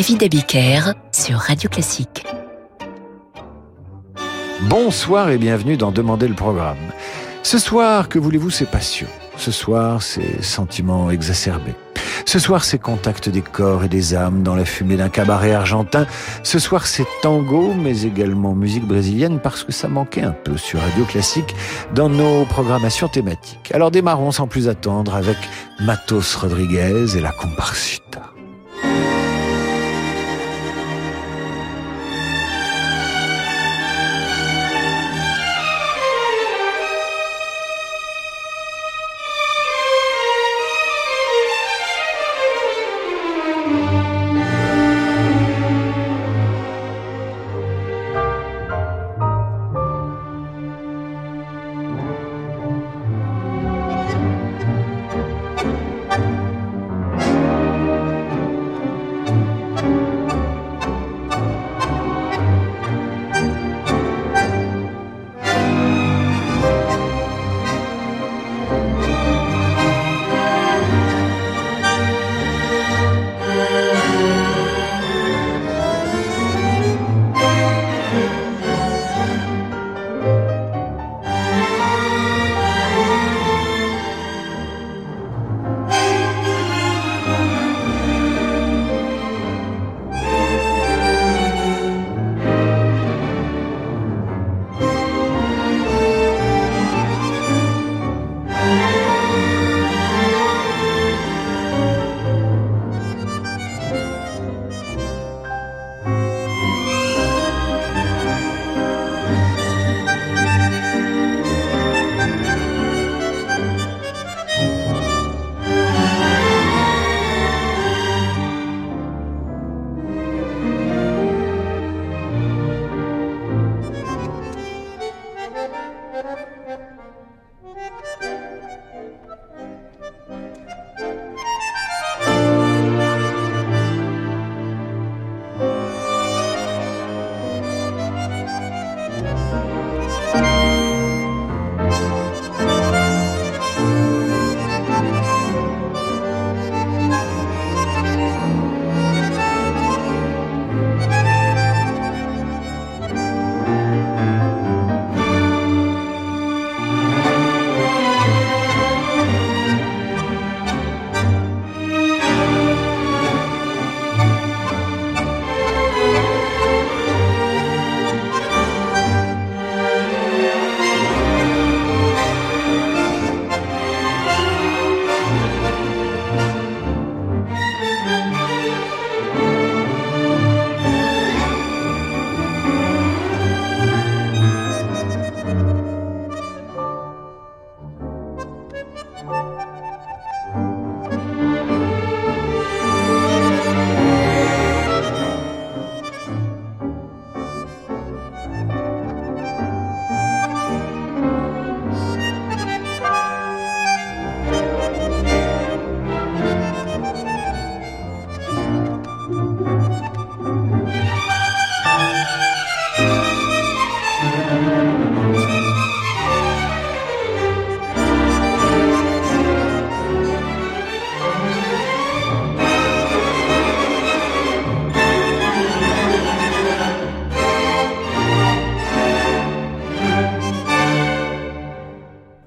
David Abiker sur Radio Classique. Bonsoir et bienvenue dans Demander le programme. Ce soir, que voulez-vous, c'est passion. Ce soir, c'est sentiments exacerbés. Ce soir, c'est contact des corps et des âmes dans la fumée d'un cabaret argentin. Ce soir, c'est tango, mais également musique brésilienne parce que ça manquait un peu sur Radio Classique dans nos programmations thématiques. Alors démarrons sans plus attendre avec Matos Rodriguez et la Comparsita.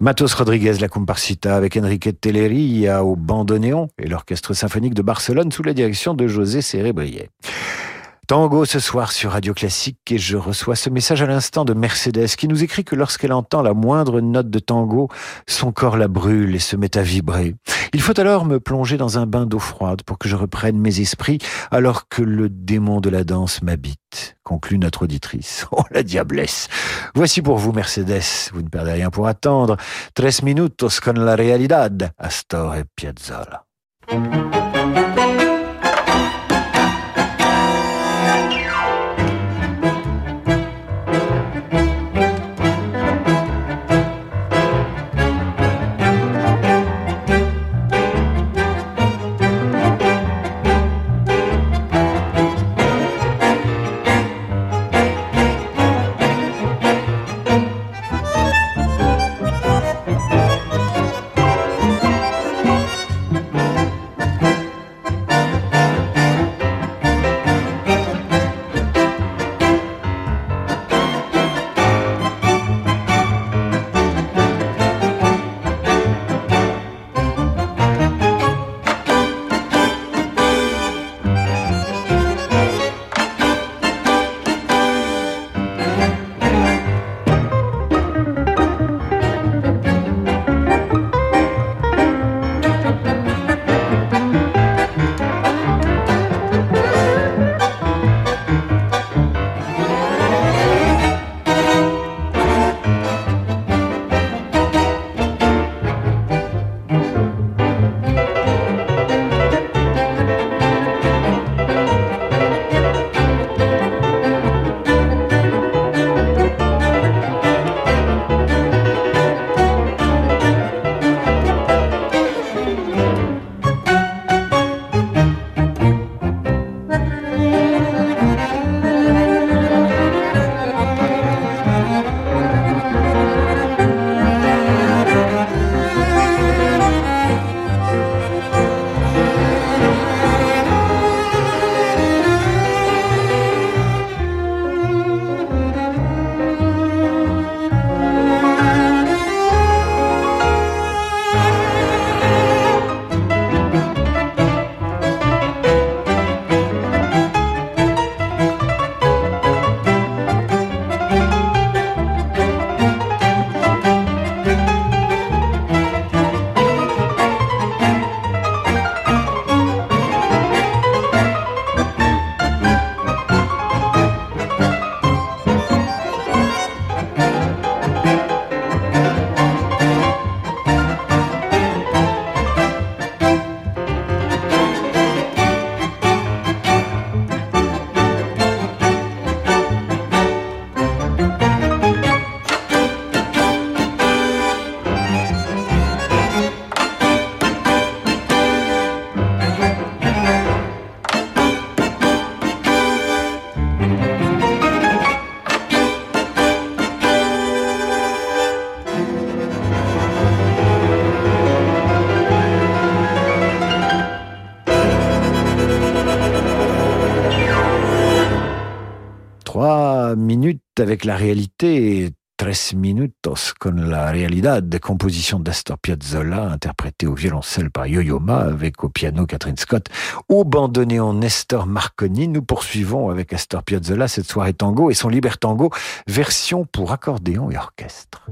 Matos Rodriguez, la Comparsita, avec Enrique Telleria au bandoneon et l'Orchestre symphonique de Barcelone sous la direction de José Cérébrier. Tango ce soir sur Radio Classique et je reçois ce message à l'instant de Mercedes qui nous écrit que lorsqu'elle entend la moindre note de tango, son corps la brûle et se met à vibrer. Il faut alors me plonger dans un bain d'eau froide pour que je reprenne mes esprits alors que le démon de la danse m'habite, conclut notre auditrice. Oh la diablesse Voici pour vous Mercedes, vous ne perdez rien pour attendre. Tres minutos con la realidad, Astor et Piazzolla. Avec la réalité Tres minutos con la realidad composition d'Astor Piazzolla, interprétée au violoncelle par Yo-Yo Ma, avec au piano Catherine Scott, au bandoneon Nestor Marconi. Nous poursuivons avec Astor Piazzolla cette soirée tango et son Libertango, version pour accordéon et orchestre.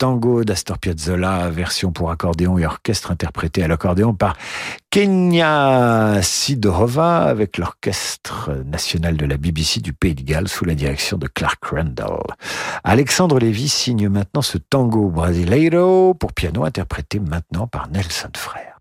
Libertango d'Astor Piazzolla, version pour accordéon et orchestre interprété à l'accordéon par Kenya Sidorova avec l'orchestre national de la BBC du Pays de Galles sous la direction de Clark Randall. Alexandre Lévy signe maintenant ce tango brasileiro pour piano interprété maintenant par Nelson Frère.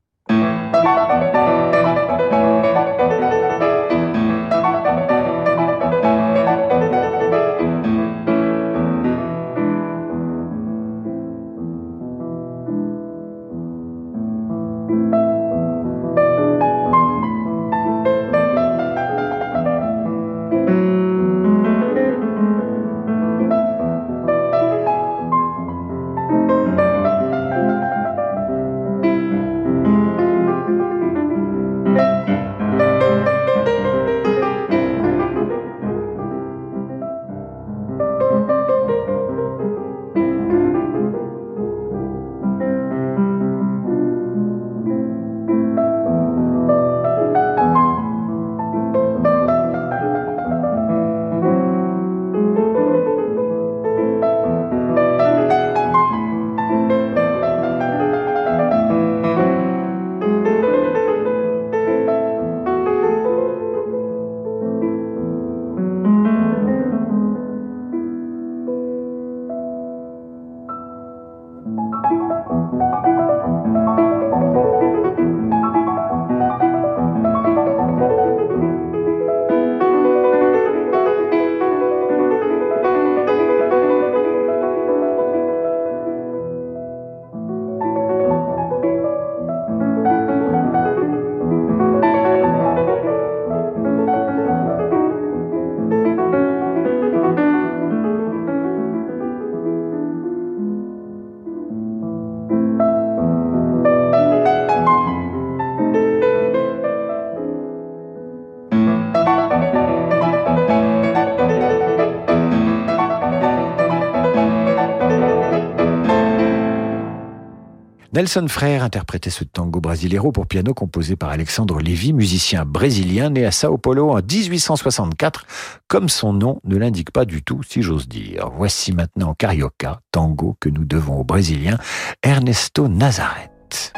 Nelson Frère interprétait ce tango brasileiro pour piano composé par Alexandre Lévy, musicien brésilien né à Sao Paulo en 1864, comme son nom ne l'indique pas du tout, si j'ose dire. Voici maintenant Carioca, tango que nous devons au Brésilien Ernesto Nazareth.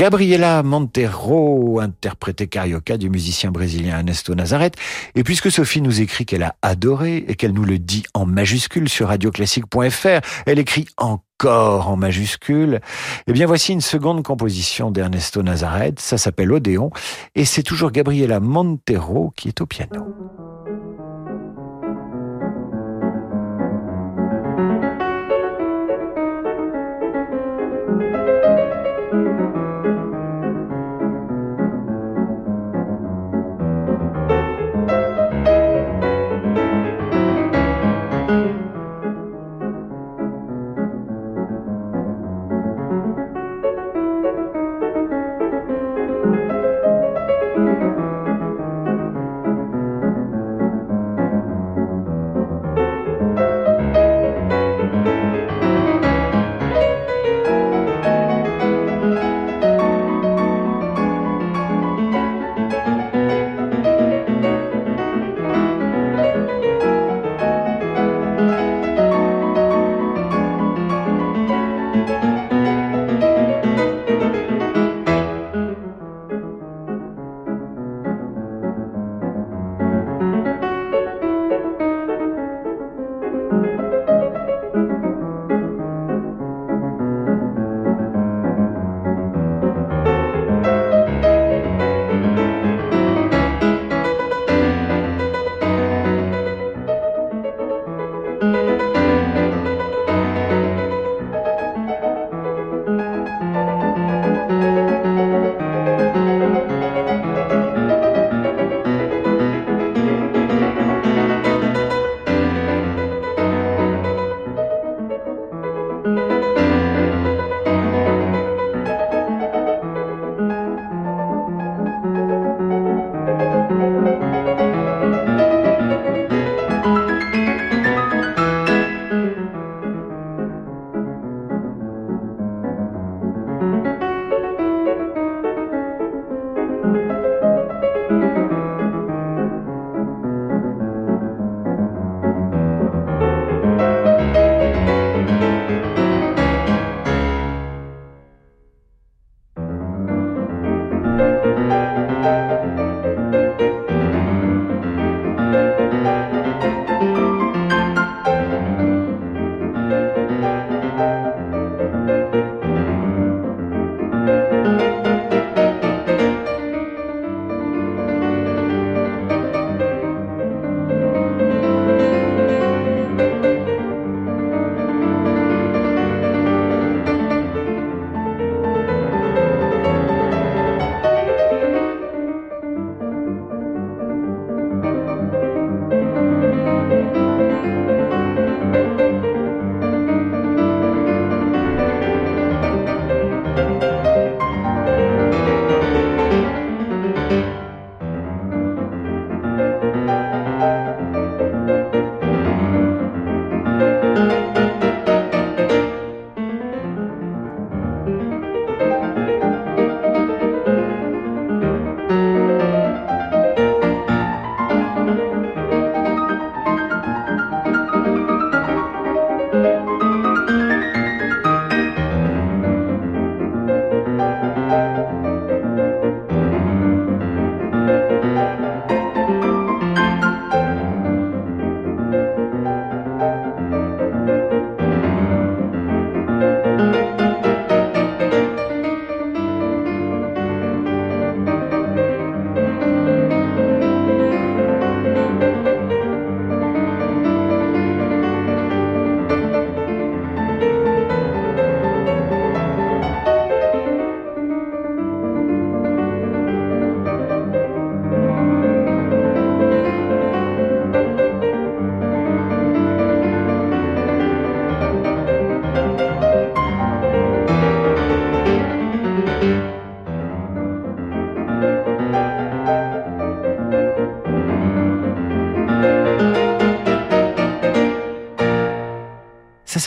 Gabriela Montero interprétait Carioca du musicien brésilien Ernesto Nazareth. Et puisque Sophie nous écrit qu'elle a adoré et qu'elle nous le dit en majuscule sur radioclassique.fr, elle écrit encore en majuscule. Eh bien, voici une seconde composition d'Ernesto Nazareth. Ça s'appelle Odéon. Et c'est toujours Gabriela Montero qui est au piano.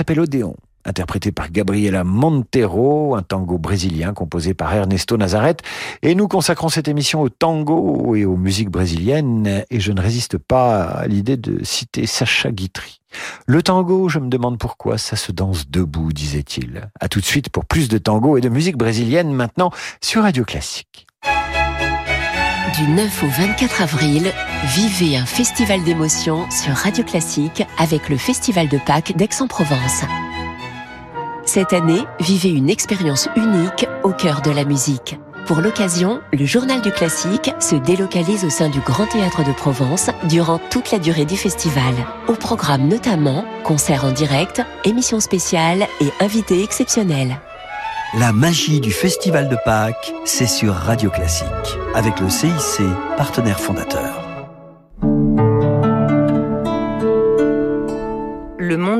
S'appelle interprété par Gabriela Montero, un tango brésilien composé par Ernesto Nazaret. Et nous consacrons cette émission au tango et aux musiques brésiliennes. Et je ne résiste pas à l'idée de citer Sacha Guitry. Le tango, je me demande pourquoi, ça se danse debout, disait-il. À tout de suite pour plus de tango et de musique brésilienne maintenant sur Radio Classique. Du 9 au 24 avril, vivez un festival d'émotions sur Radio Classique avec le Festival de Pâques d'Aix-en-Provence. Cette année, vivez une expérience unique au cœur de la musique. Pour l'occasion, le Journal du Classique se délocalise au sein du Grand Théâtre de Provence durant toute la durée du festival. Au programme notamment concerts en direct, émissions spéciales et invités exceptionnels. La magie du Festival de Pâques, c'est sur Radio Classique, avec le CIC, partenaire fondateur.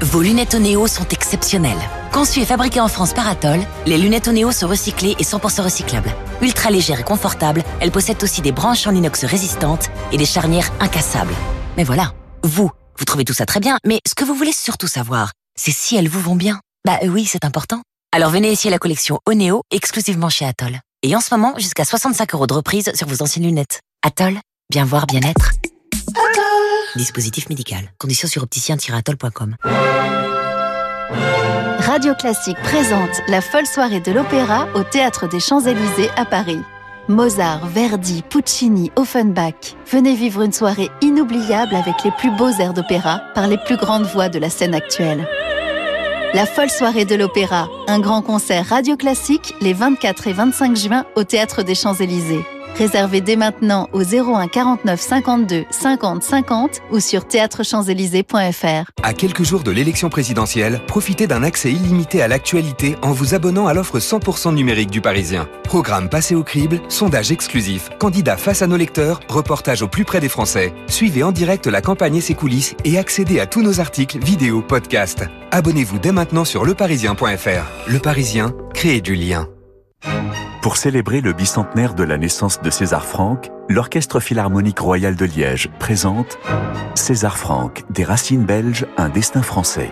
Vos lunettes Onéo sont exceptionnelles. Conçues et fabriquées en France par Atoll, les lunettes Onéo sont recyclées et 100% recyclables. Ultra légères et confortables, elles possèdent aussi des branches en inox résistantes et des charnières incassables. Mais voilà, vous, vous trouvez tout ça très bien, mais ce que vous voulez surtout savoir, c'est si elles vous vont bien. Bah oui, c'est important. Alors venez essayer la collection Onéo exclusivement chez Atoll. Et en ce moment, jusqu'à 65 euros de reprise sur vos anciennes lunettes. Atoll, bien voir, bien être. Dispositif médical. Conditions sur opticien-atoll.com. Radio Classique présente la folle soirée de l'opéra au Théâtre des Champs-Élysées à Paris. Mozart, Verdi, Puccini, Offenbach. Venez vivre une soirée inoubliable avec les plus beaux airs d'opéra par les plus grandes voix de la scène actuelle. La folle soirée de l'opéra, un grand concert radio classique les 24 et 25 juin au Théâtre des Champs-Élysées. Réservez dès maintenant au 01 49 52 50 50 ou sur théâtrechamps-élysées.fr. À quelques jours de l'élection présidentielle, profitez d'un accès illimité à l'actualité en vous abonnant à l'offre 100% numérique du Parisien. Programme passé au crible, sondage exclusif, candidat face à nos lecteurs, reportage au plus près des Français. Suivez en direct la campagne et ses coulisses et accédez à tous nos articles, vidéos, podcasts. Abonnez-vous dès maintenant sur leparisien.fr. Le Parisien, créez du lien. Pour célébrer le bicentenaire de la naissance de César Franck, l'Orchestre Philharmonique Royal de Liège présente César Franck, des racines belges, un destin français.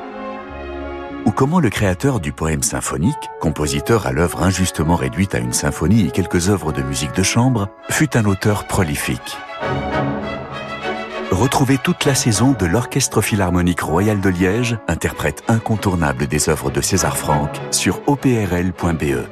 Ou comment le créateur du poème symphonique, compositeur à l'œuvre injustement réduite à une symphonie et quelques œuvres de musique de chambre, fut un auteur prolifique. Retrouvez toute la saison de l'Orchestre Philharmonique Royal de Liège, interprète incontournable des œuvres de César Franck, sur oprl.be.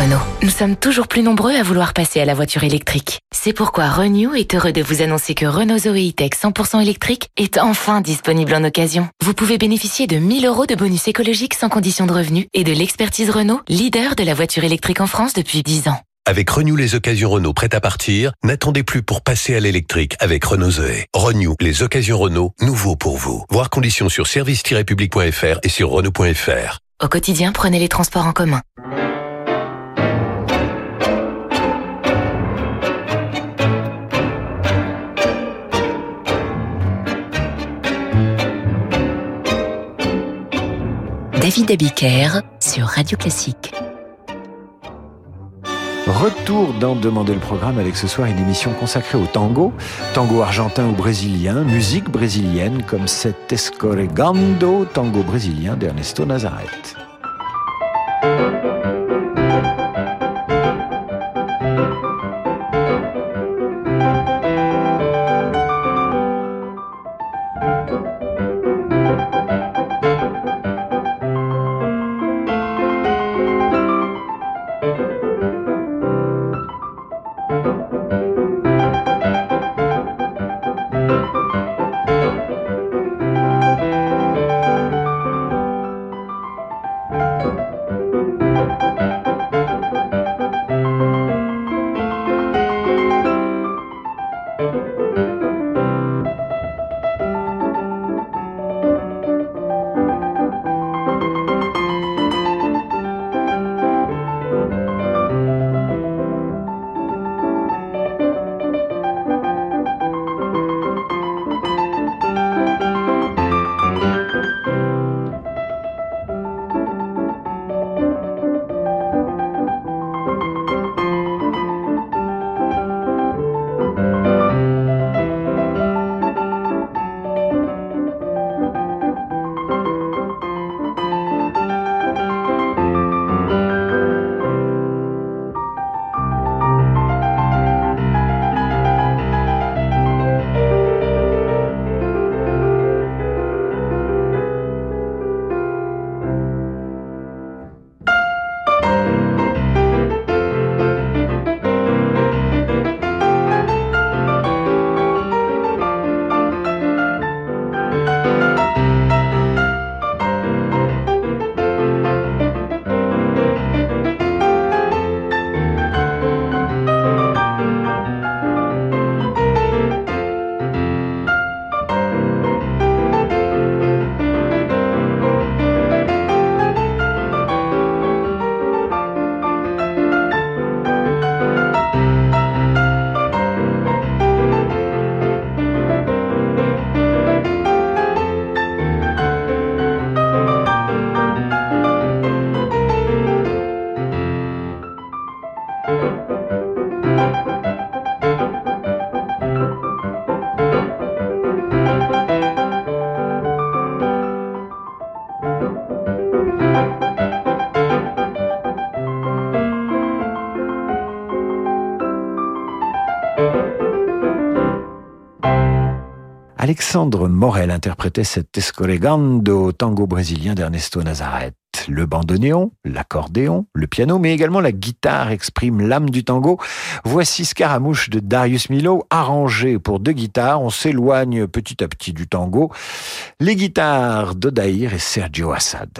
Renault. Nous sommes toujours plus nombreux à vouloir passer à la voiture électrique. C'est pourquoi Renew est heureux de vous annoncer que Renault Zoe E-Tech 100% électrique est enfin disponible en occasion. Vous pouvez bénéficier de 1000 euros de bonus écologique sans condition de revenu et de l'expertise Renault, leader de la voiture électrique en France depuis 10 ans. Avec Renew les occasions Renault prêtes à partir, n'attendez plus pour passer à l'électrique avec Renault Zoé. Renew les occasions Renault, nouveau pour vous. Voir conditions sur service-public.fr et sur Renault.fr. Au quotidien, prenez les transports en commun. David Abiker sur Radio Classique. Retour dans Demander le programme avec ce soir une émission consacrée au tango, tango argentin ou brésilien, musique brésilienne comme cet Escorregando, tango brésilien d'Ernesto Nazaret. Alexandre Morel interprétait cet escorregando tango brésilien d'Ernesto Nazareth. Le bandoneon, l'accordéon, le piano, mais également la guitare expriment l'âme du tango. Voici Scaramouche de Darius Milo, arrangé pour deux guitares. On s'éloigne petit à petit du tango. Les guitares d'Odaïr et Sergio Assad.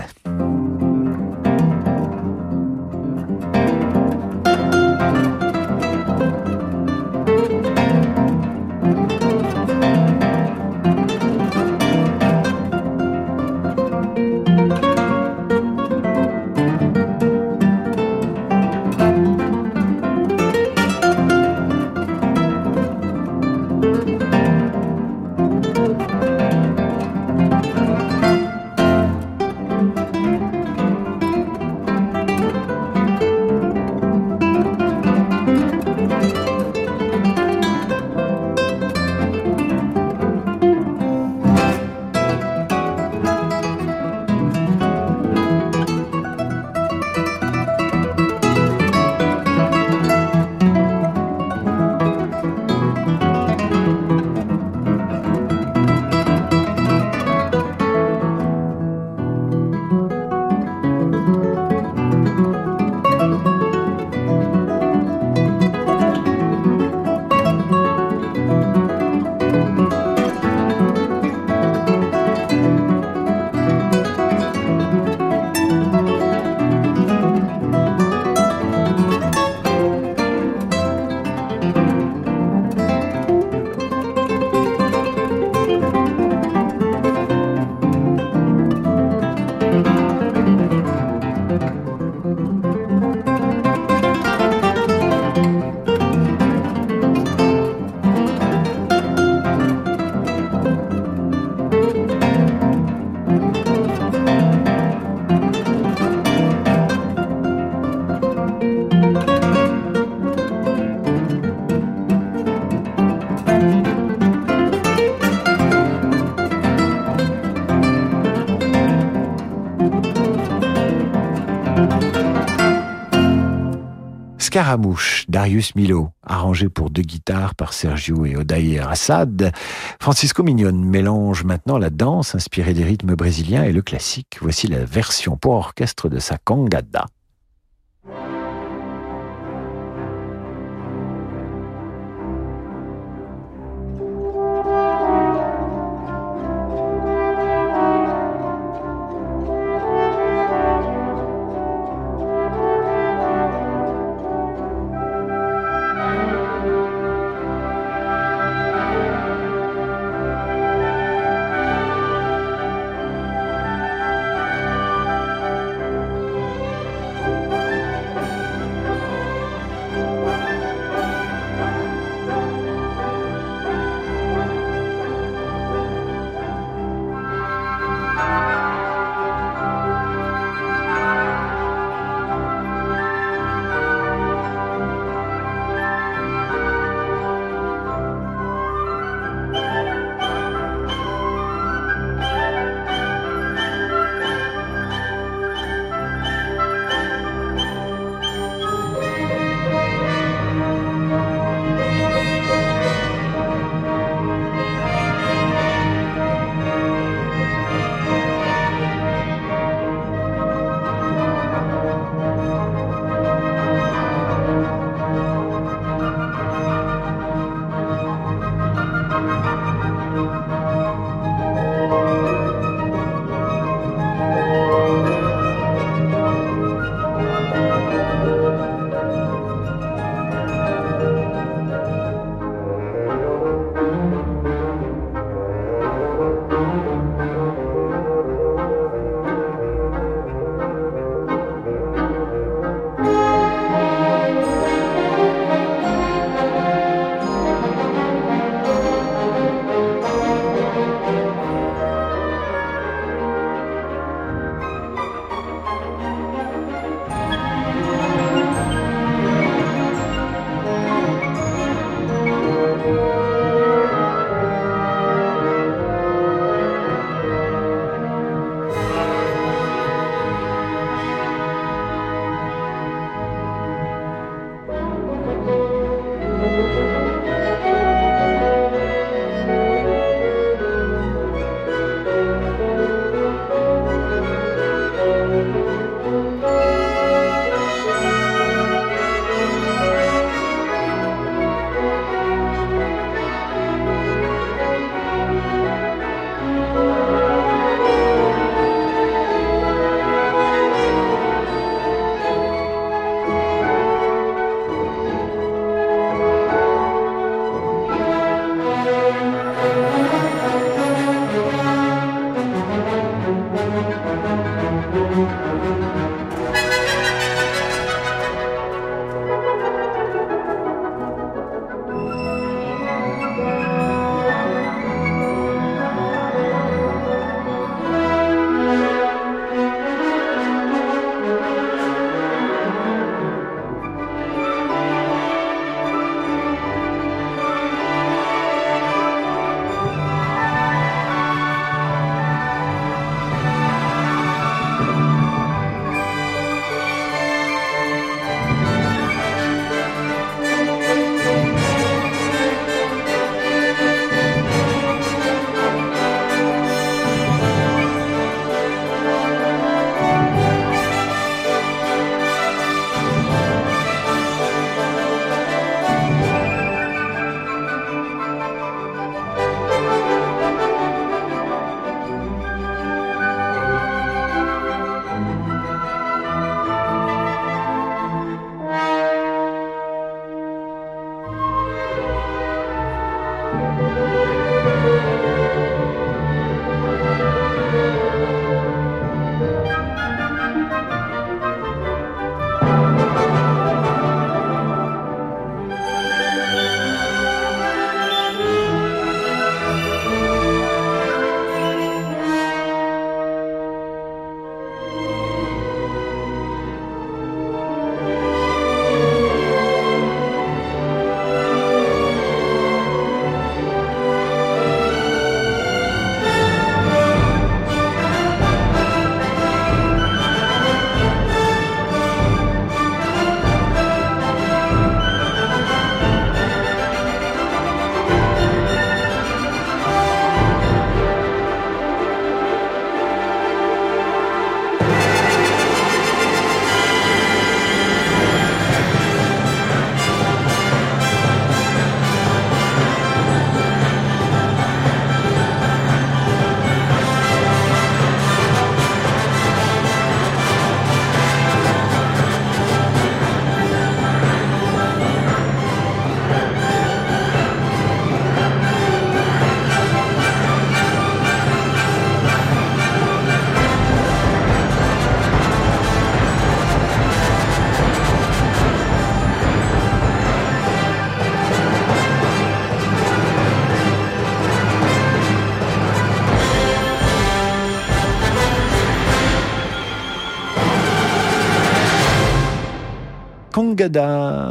Scaramouche, Darius Milo, arrangé pour deux guitares par Sergio et Odair Assad. Francisco Mignon mélange maintenant la danse inspirée des rythmes brésiliens et le classique. Voici la version pour orchestre de sa cangada.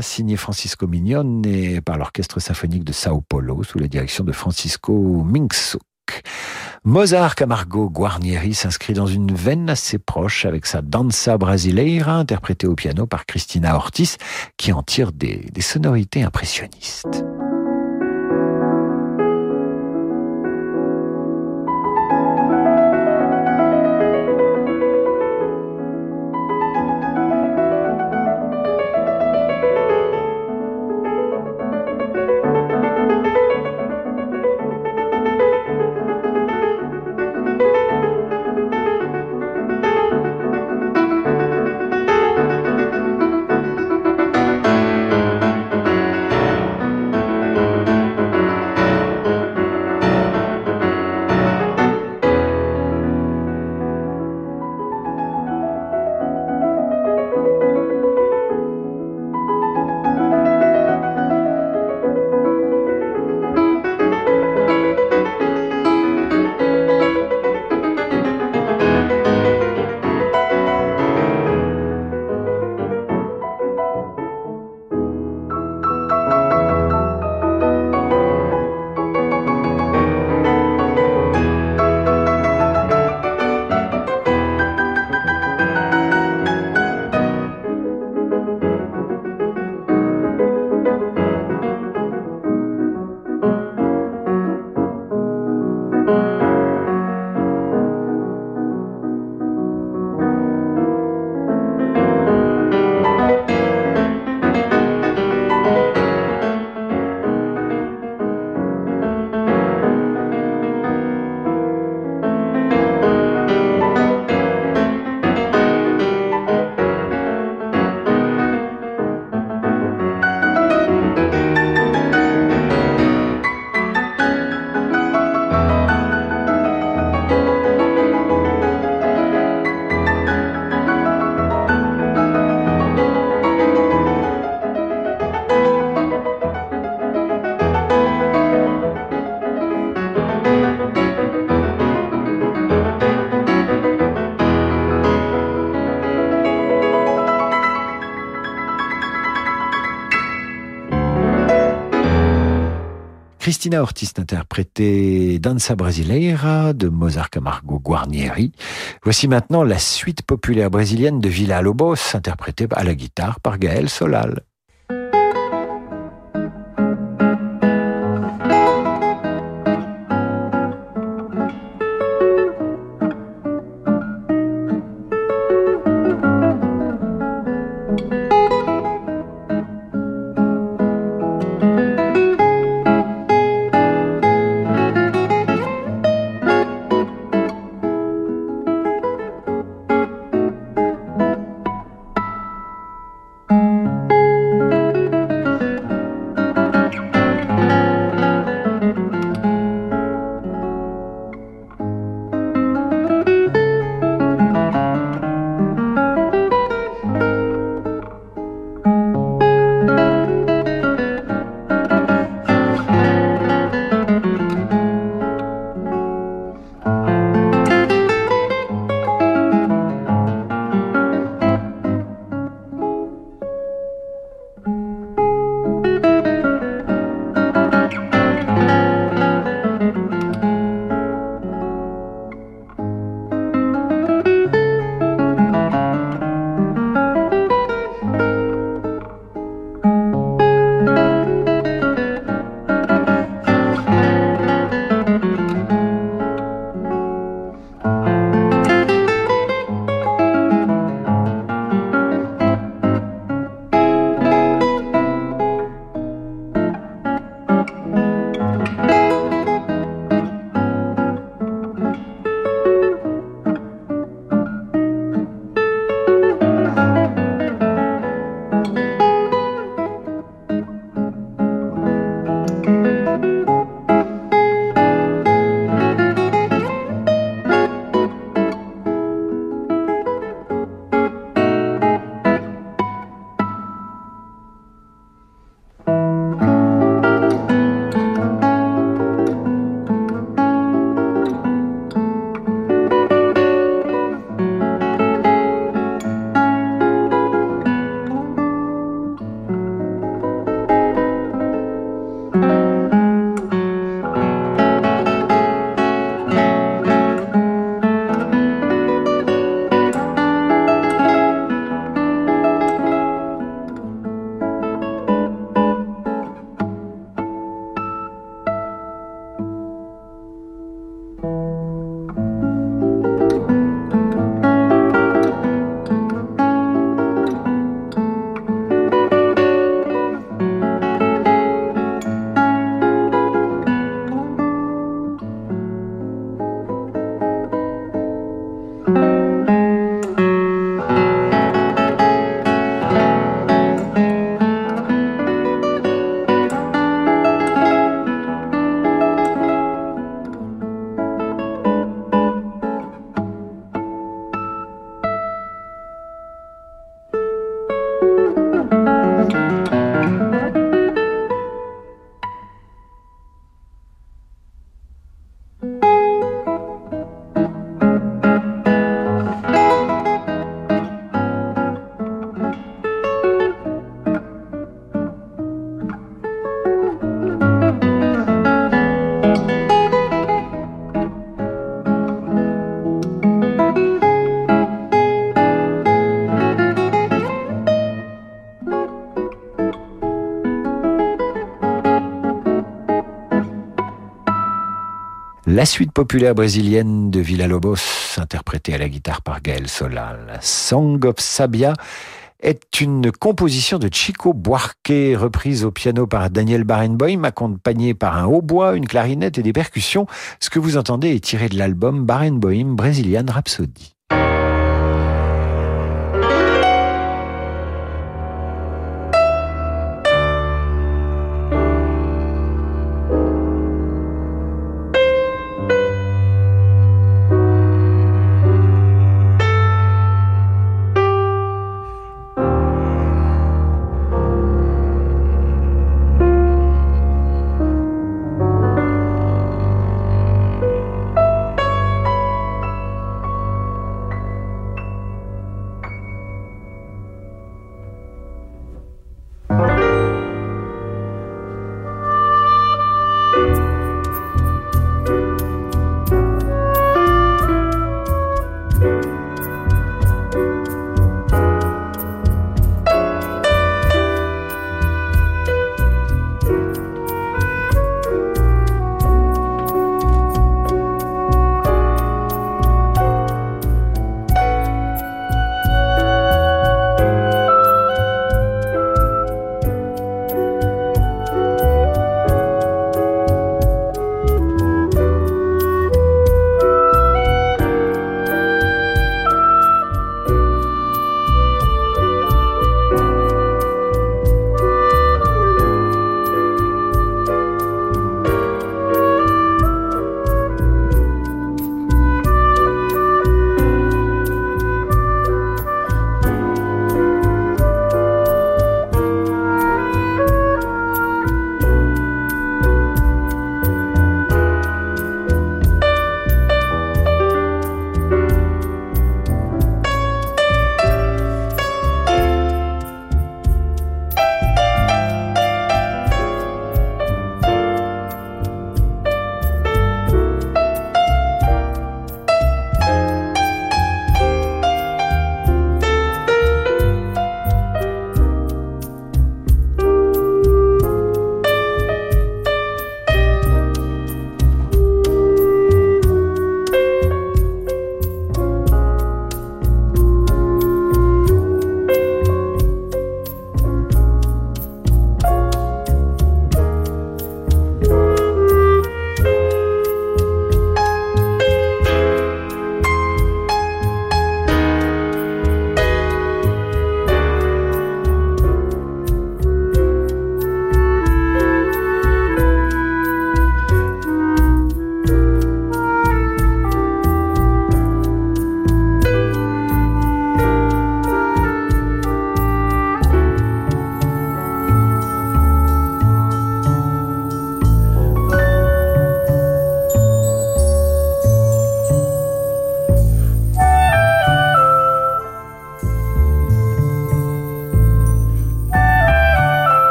Signé Francisco Mignone par l'Orchestre symphonique de Sao Paulo sous la direction de Francisco Minksuk. Mozart Camargo Guarnieri s'inscrit dans une veine assez proche avec sa Danza Brasileira interprétée au piano par Cristina Ortiz qui en tire des sonorités impressionnistes. Christina Ortiz interprétait Danza Brasileira de Mozart Camargo Guarnieri. Voici maintenant la suite populaire brésilienne de Villa Lobos, interprétée à la guitare par Gaël Solal. La suite populaire brésilienne de Villa Lobos, interprétée à la guitare par Gaël Solal. Song of Sabia est une composition de Chico Buarque, reprise au piano par Daniel Barenboim, accompagnée par un hautbois, une clarinette et des percussions. Ce que vous entendez est tiré de l'album Barenboim Brazilian Rhapsody.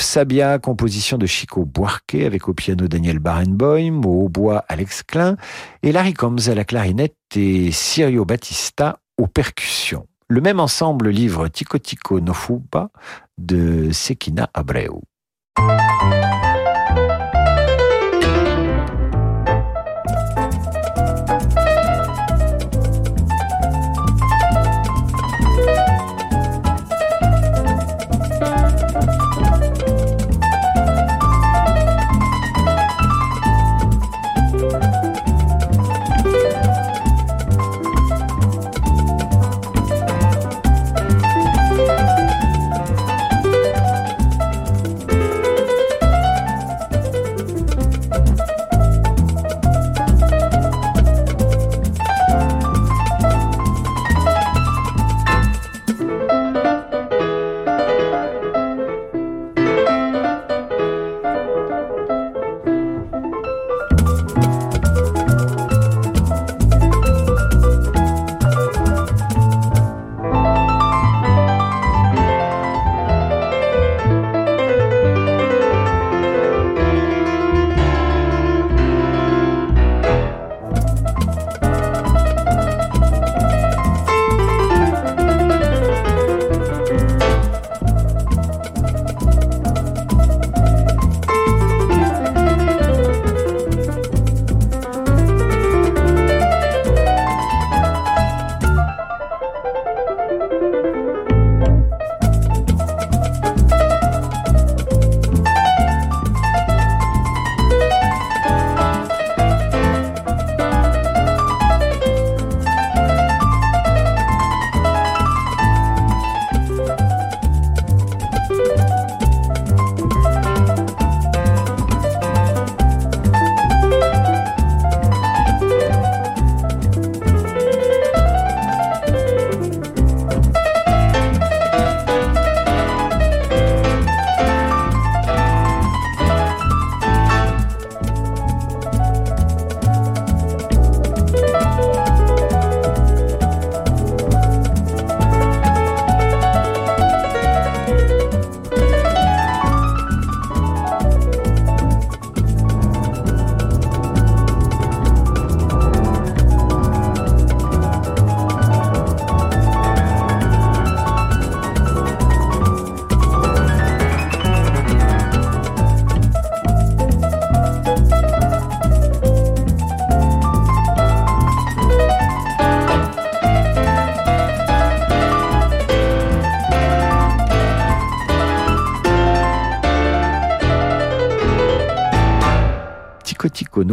Sabia, composition de Chico Buarque avec au piano Daniel Barenboim, au hautbois Alex Klein et Larry Combs à la clarinette et Sirio Battista aux percussions. Le même ensemble livre Tico Tico no Fuba de Sekina Abreu.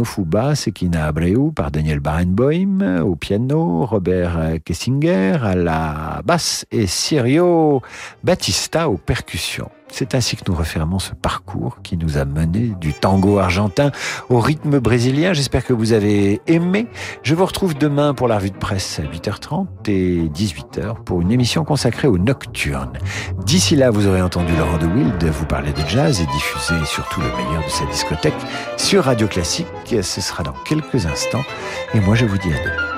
Nofuba, Sekina Abreu par Daniel Barenboim au piano, Robert Kessinger à la basse et Sirio Battista aux percussions. C'est ainsi que nous refermons ce parcours qui nous a mené du tango argentin au rythme brésilien. J'espère que vous avez aimé. Je vous retrouve demain pour la revue de presse à 8h30 et 18h pour une émission consacrée aux nocturnes. D'ici là, vous aurez entendu Laurent de Wild vous parler de jazz et diffuser surtout le meilleur de sa discothèque sur Radio Classique. Ce sera dans quelques instants. Et moi, je vous dis à demain.